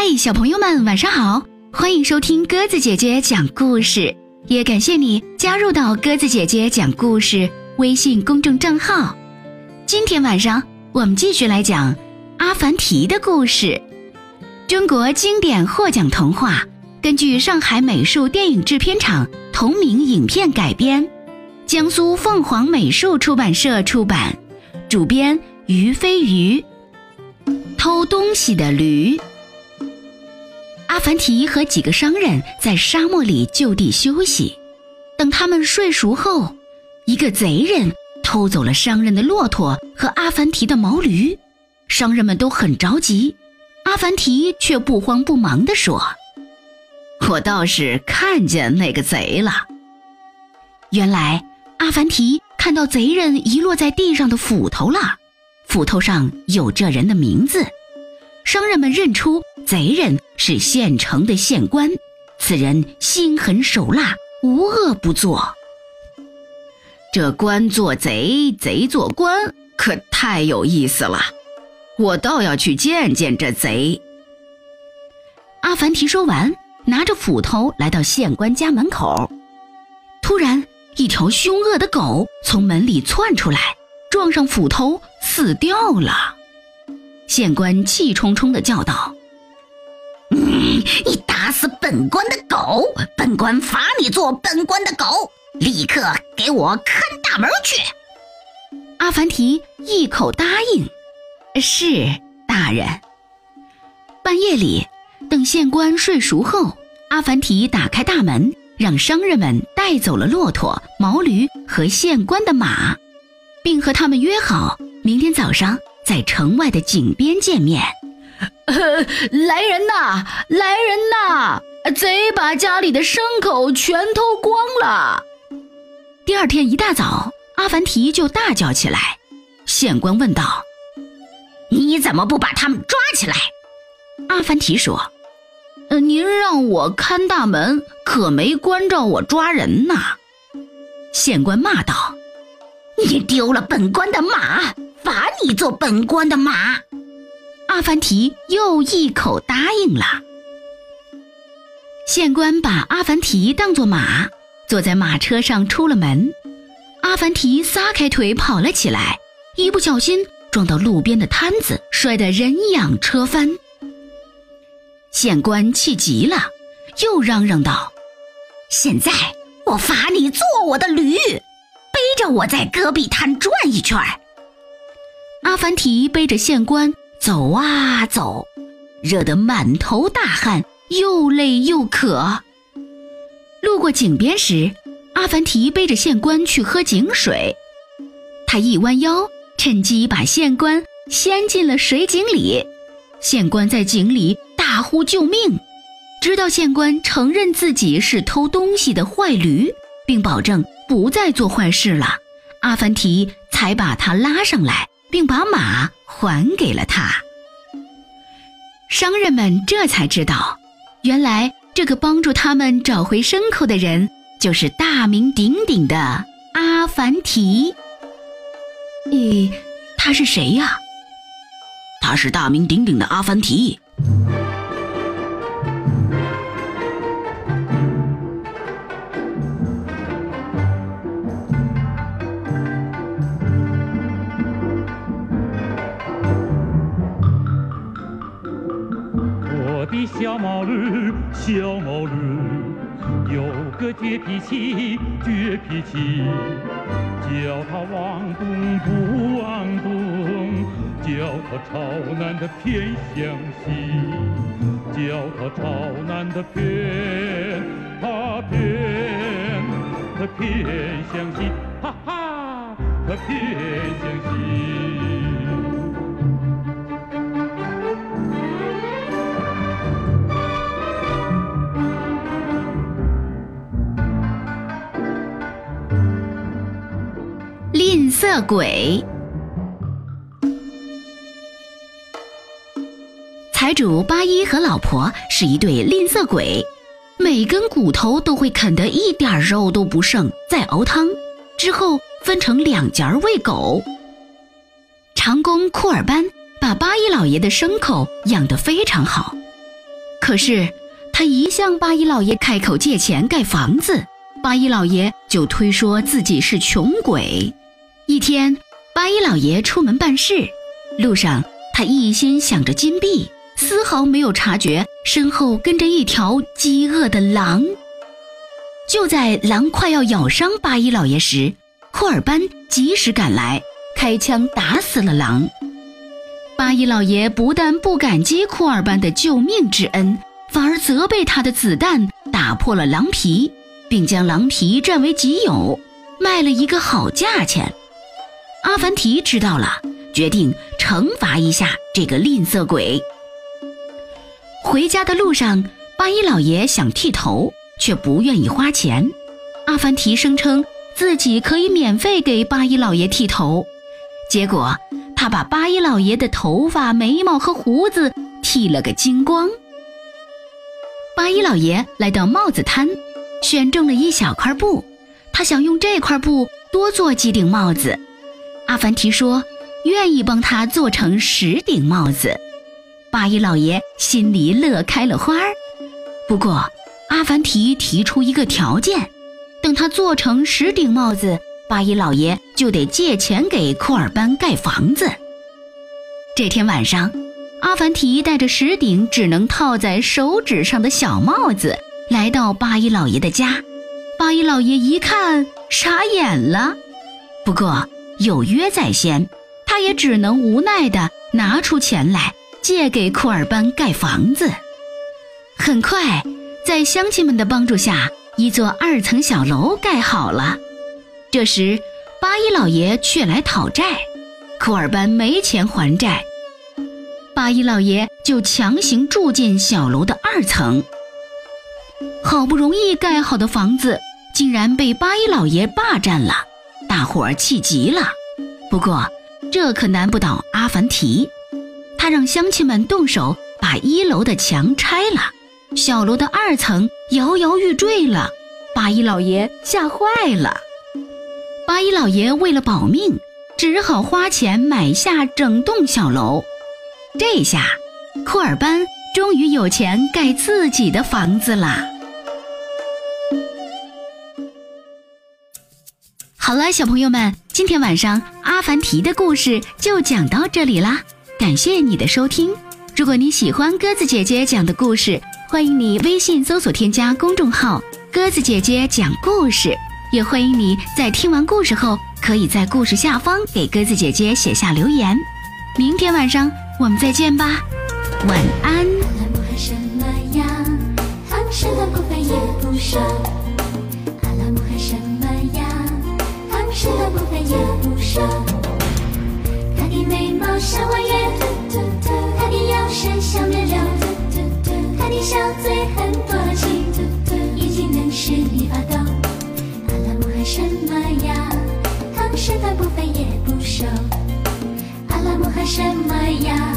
嗨，小朋友们，晚上好！欢迎收听鸽子姐姐讲故事，也感谢你加入到鸽子姐姐讲故事微信公众账号。今天晚上我们继续来讲阿凡提的故事，中国经典获奖童话，根据上海美术电影制片厂同名影片改编，江苏凤凰美术出版社出版，主编于飞鱼。偷东西的驴。阿凡提和几个商人在沙漠里就地休息，等他们睡熟后，一个贼人偷走了商人的骆驼和阿凡提的毛驴。商人们都很着急，阿凡提却不慌不忙地说：“我倒是看见那个贼了。”原来，阿凡提看到贼人遗落在地上的斧头了，斧头上有这人的名字。商人们认出贼人是县城的县官，此人心狠手辣，无恶不作。这官做贼，贼做官，可太有意思了。我倒要去见见这贼。阿凡提说完，拿着斧头来到县官家门口，突然，一条凶恶的狗从门里窜出来，撞上斧头，死掉了。县官气冲冲地叫道：“嗯，你打死本官的狗，本官罚你做本官的狗，立刻给我看大门去。”阿凡提一口答应：“是大人。”半夜里，等县官睡熟后，阿凡提打开大门，让商人们带走了骆驼、毛驴和县官的马，并和他们约好明天早上。在城外的井边见面，来人呐！来人呐！贼把家里的牲口全偷光了。第二天一大早，阿凡提就大叫起来。县官问道：“你怎么不把他们抓起来？”阿凡提说：“呃，您让我看大门，可没关照我抓人呐。”县官骂道：“你丢了本官的马！”罚你做本官的马，阿凡提又一口答应了。县官把阿凡提当作马，坐在马车上出了门。阿凡提撒开腿跑了起来，一不小心撞到路边的摊子，摔得人仰车翻。县官气急了，又嚷嚷道：“现在我罚你做我的驴，背着我在戈壁滩转一圈。”阿凡提背着县官走啊走，热得满头大汗，又累又渴。路过井边时，阿凡提背着县官去喝井水。他一弯腰，趁机把县官掀进了水井里。县官在井里大呼救命。直到县官承认自己是偷东西的坏驴，并保证不再做坏事了，阿凡提才把他拉上来。并把马还给了他。商人们这才知道，原来这个帮助他们找回牲口的人，就是大名鼎鼎的阿凡提。咦，他是谁呀？他是大名鼎鼎的阿凡提。毛驴，小毛驴，有个倔脾气，倔脾气，叫他往东不往东，叫他朝南的偏向西，叫他朝南的偏，他偏，他偏向西，哈哈，他偏向西。吝啬鬼，财主八一和老婆是一对吝啬鬼，每根骨头都会啃得一点肉都不剩，再熬汤之后分成两截喂狗。长工库尔班把八一老爷的牲口养得非常好，可是他一向八一老爷开口借钱盖房子，八一老爷就推说自己是穷鬼。一天，八一老爷出门办事，路上他一心想着金币，丝毫没有察觉身后跟着一条饥饿的狼。就在狼快要咬伤八一老爷时，库尔班及时赶来，开枪打死了狼。八一老爷不但不感激库尔班的救命之恩，反而责备他的子弹打破了狼皮，并将狼皮占为己有，卖了一个好价钱。阿凡提知道了，决定惩罚一下这个吝啬鬼。回家的路上，八一老爷想剃头，却不愿意花钱。阿凡提声称自己可以免费给八一老爷剃头，结果他把八一老爷的头发、眉毛和胡子剃了个精光。八一老爷来到帽子摊，选中了一小块布，他想用这块布多做几顶帽子。阿凡提说：“愿意帮他做成十顶帽子。”八一老爷心里乐开了花儿。不过，阿凡提提出一个条件：等他做成十顶帽子，八一老爷就得借钱给库尔班盖房子。这天晚上，阿凡提带着十顶只能套在手指上的小帽子来到八一老爷的家。八一老爷一看，傻眼了。不过，有约在先，他也只能无奈地拿出钱来借给库尔班盖房子。很快，在乡亲们的帮助下，一座二层小楼盖好了。这时，八一老爷却来讨债，库尔班没钱还债，八一老爷就强行住进小楼的二层。好不容易盖好的房子，竟然被八一老爷霸占了。大伙儿气极了，不过这可难不倒阿凡提，他让乡亲们动手把一楼的墙拆了，小楼的二层摇摇欲坠了。八一老爷吓坏了，八一老爷为了保命，只好花钱买下整栋小楼。这下，库尔班终于有钱盖自己的房子了。好了，小朋友们，今天晚上阿凡提的故事就讲到这里啦。感谢你的收听。如果你喜欢鸽子姐姐讲的故事，欢迎你微信搜索添加公众号“鸽子姐姐讲故事”，也欢迎你在听完故事后，可以在故事下方给鸽子姐姐写下留言。明天晚上我们再见吧，晚安。不瘦，他的眉毛像弯月，他的腰身像面瘤，他的小嘴很多情，眼睛能使你发抖。阿拉木汗什么呀？他身段不肥也不瘦。阿拉木汗什么呀？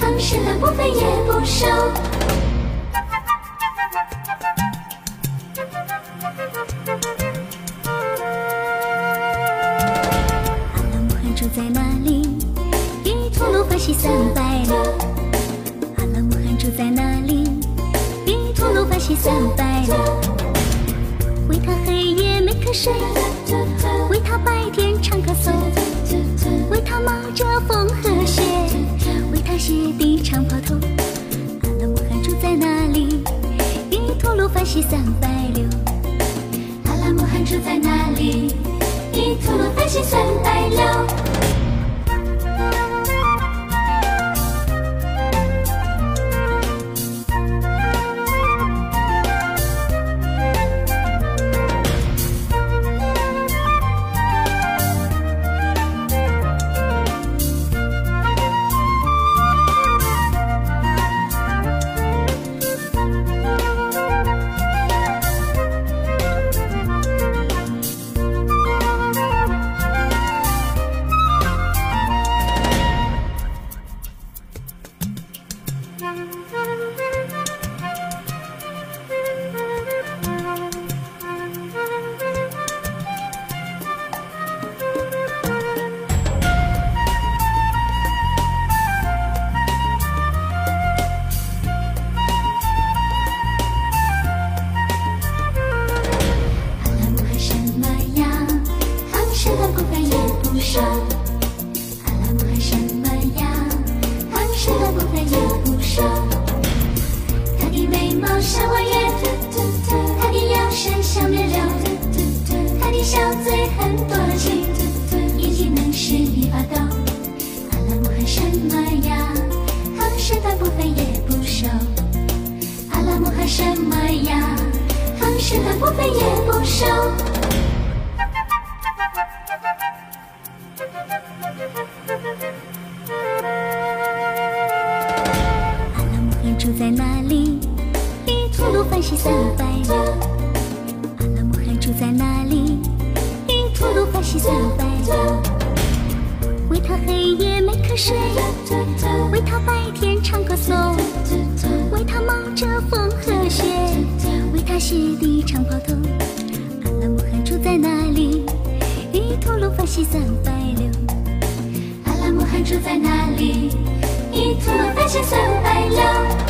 他身段不肥也不瘦。为他白天唱歌颂，为他冒着风和雪，为他鞋底长跑头。阿拉木汗住在哪里？比吐鲁番西三百六。阿拉木汗住在哪里？比吐鲁番西三百猫山王耶他的腰身像面料他的小嘴很多情嘟嘟一定能吃一把刀阿拉木汗什么样身段不肥也不瘦阿拉木汗什么样身段不肥也不瘦吐鲁番西三百六。阿拉木汗住在哪里？一吐鲁番西三百六。为他黑夜没瞌睡，为他白天唱歌颂，为他冒着风和雪，为他鞋底长袍头。阿拉木汗住在哪里？一吐鲁番西三百六。阿拉木汗住在哪里？一吐鲁番西三百六。